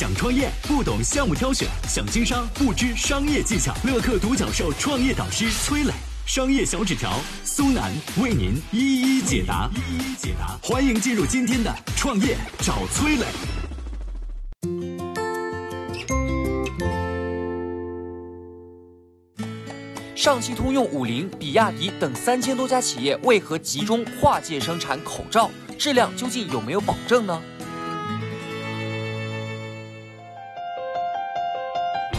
想创业不懂项目挑选，想经商不知商业技巧。乐客独角兽创业导师崔磊，商业小纸条苏南为您一一解答。一一解答，欢迎进入今天的创业找崔磊。上汽通用、五菱、比亚迪等三千多家企业为何集中跨界生产口罩？质量究竟有没有保证呢？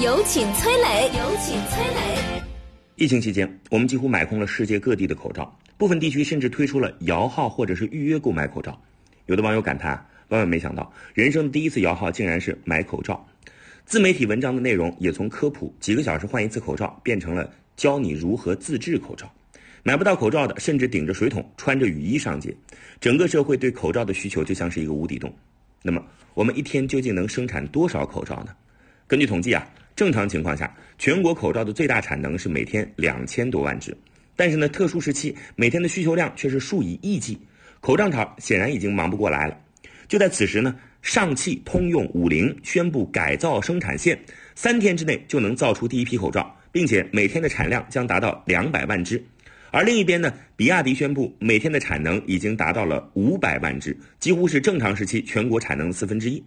有请崔磊。有请崔磊。疫情期间，我们几乎买空了世界各地的口罩，部分地区甚至推出了摇号或者是预约购买口罩。有的网友感叹：万万没想到，人生第一次摇号竟然是买口罩。自媒体文章的内容也从科普几个小时换一次口罩，变成了教你如何自制口罩。买不到口罩的，甚至顶着水桶，穿着雨衣上街。整个社会对口罩的需求就像是一个无底洞。那么，我们一天究竟能生产多少口罩呢？根据统计啊。正常情况下，全国口罩的最大产能是每天两千多万只，但是呢，特殊时期每天的需求量却是数以亿计，口罩厂显然已经忙不过来了。就在此时呢，上汽通用、五菱宣布改造生产线，三天之内就能造出第一批口罩，并且每天的产量将达到两百万只。而另一边呢，比亚迪宣布每天的产能已经达到了五百万只，几乎是正常时期全国产能的四分之一。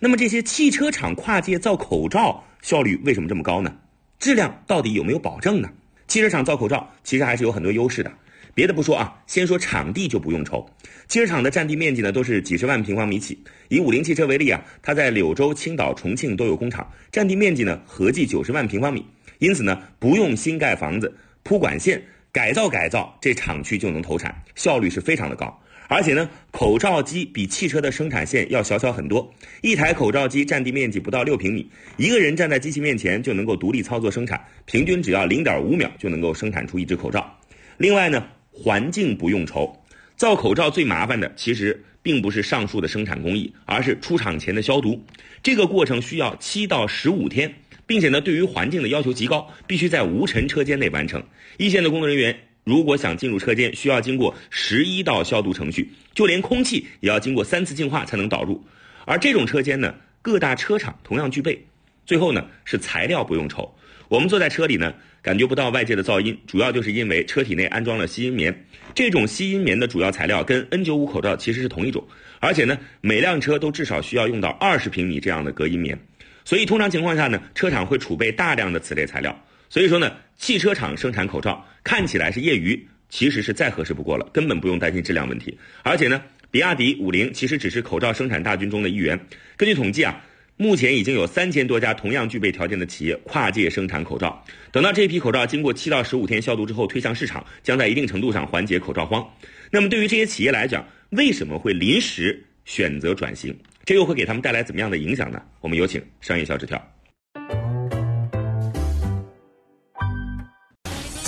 那么这些汽车厂跨界造口罩效率为什么这么高呢？质量到底有没有保证呢？汽车厂造口罩其实还是有很多优势的。别的不说啊，先说场地就不用愁。汽车厂的占地面积呢都是几十万平方米起。以五菱汽车为例啊，它在柳州、青岛、重庆都有工厂，占地面积呢合计九十万平方米。因此呢，不用新盖房子、铺管线，改造改造，这厂区就能投产，效率是非常的高。而且呢，口罩机比汽车的生产线要小巧很多。一台口罩机占地面积不到六平米，一个人站在机器面前就能够独立操作生产，平均只要零点五秒就能够生产出一只口罩。另外呢，环境不用愁，造口罩最麻烦的其实并不是上述的生产工艺，而是出厂前的消毒。这个过程需要七到十五天，并且呢，对于环境的要求极高，必须在无尘车间内完成。一线的工作人员。如果想进入车间，需要经过十一道消毒程序，就连空气也要经过三次净化才能导入。而这种车间呢，各大车厂同样具备。最后呢，是材料不用愁，我们坐在车里呢，感觉不到外界的噪音，主要就是因为车体内安装了吸音棉。这种吸音棉的主要材料跟 N95 口罩其实是同一种，而且呢，每辆车都至少需要用到二十平米这样的隔音棉。所以通常情况下呢，车厂会储备大量的此类材料。所以说呢，汽车厂生产口罩看起来是业余，其实是再合适不过了，根本不用担心质量问题。而且呢，比亚迪、五菱其实只是口罩生产大军中的一员。根据统计啊，目前已经有三千多家同样具备条件的企业跨界生产口罩。等到这批口罩经过七到十五天消毒之后推向市场，将在一定程度上缓解口罩荒。那么对于这些企业来讲，为什么会临时选择转型？这又会给他们带来怎么样的影响呢？我们有请商业小纸条。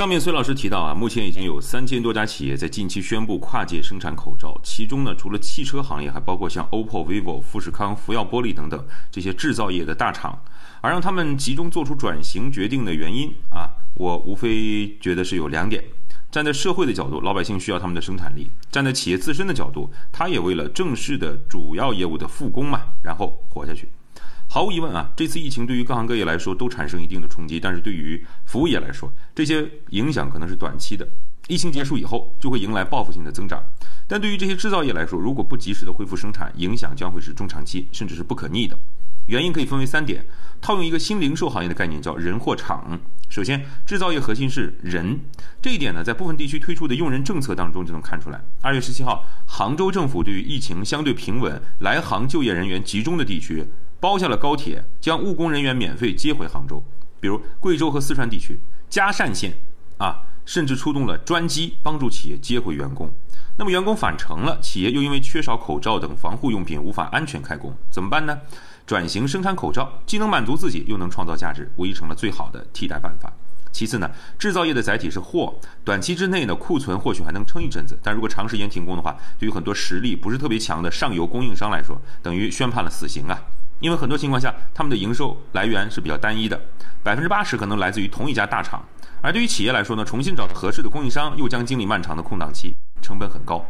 上面孙老师提到啊，目前已经有三千多家企业在近期宣布跨界生产口罩，其中呢，除了汽车行业，还包括像 OPPO、vivo、富士康、福耀玻璃等等这些制造业的大厂。而让他们集中做出转型决定的原因啊，我无非觉得是有两点：站在社会的角度，老百姓需要他们的生产力；站在企业自身的角度，他也为了正式的主要业务的复工嘛，然后活下去。毫无疑问啊，这次疫情对于各行各业来说都产生一定的冲击，但是对于服务业来说，这些影响可能是短期的。疫情结束以后，就会迎来报复性的增长。但对于这些制造业来说，如果不及时的恢复生产，影响将会是中长期，甚至是不可逆的。原因可以分为三点，套用一个新零售行业的概念，叫人货场。首先，制造业核心是人，这一点呢，在部分地区推出的用人政策当中就能看出来。二月十七号，杭州政府对于疫情相对平稳、来杭就业人员集中的地区。包下了高铁，将务工人员免费接回杭州。比如贵州和四川地区，嘉善县啊，甚至出动了专机帮助企业接回员工。那么员工返程了，企业又因为缺少口罩等防护用品，无法安全开工，怎么办呢？转型生产口罩，既能满足自己，又能创造价值，无疑成了最好的替代办法。其次呢，制造业的载体是货，短期之内呢库存或许还能撑一阵子，但如果长时间停工的话，对于很多实力不是特别强的上游供应商来说，等于宣判了死刑啊。因为很多情况下，他们的营收来源是比较单一的，百分之八十可能来自于同一家大厂。而对于企业来说呢，重新找到合适的供应商，又将经历漫长的空档期，成本很高。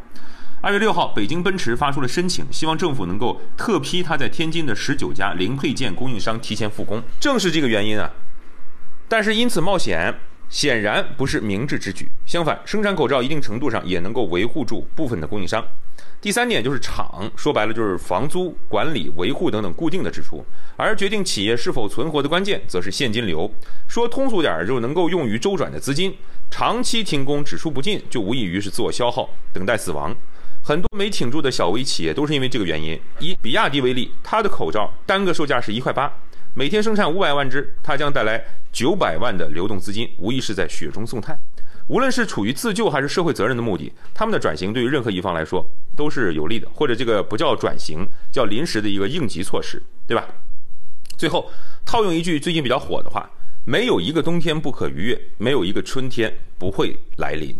二月六号，北京奔驰发出了申请，希望政府能够特批它在天津的十九家零配件供应商提前复工。正是这个原因啊，但是因此冒险，显然不是明智之举。相反，生产口罩一定程度上也能够维护住部分的供应商。第三点就是厂，说白了就是房租、管理、维护等等固定的支出，而决定企业是否存活的关键，则是现金流。说通俗点儿，就能够用于周转的资金。长期停工，只出不进，就无异于是自我消耗，等待死亡。很多没挺住的小微企业都是因为这个原因。以比亚迪为例，它的口罩单个售价是一块八，每天生产五百万只，它将带来九百万的流动资金，无疑是在雪中送炭。无论是处于自救还是社会责任的目的，他们的转型对于任何一方来说都是有利的，或者这个不叫转型，叫临时的一个应急措施，对吧？最后套用一句最近比较火的话：没有一个冬天不可逾越，没有一个春天不会来临。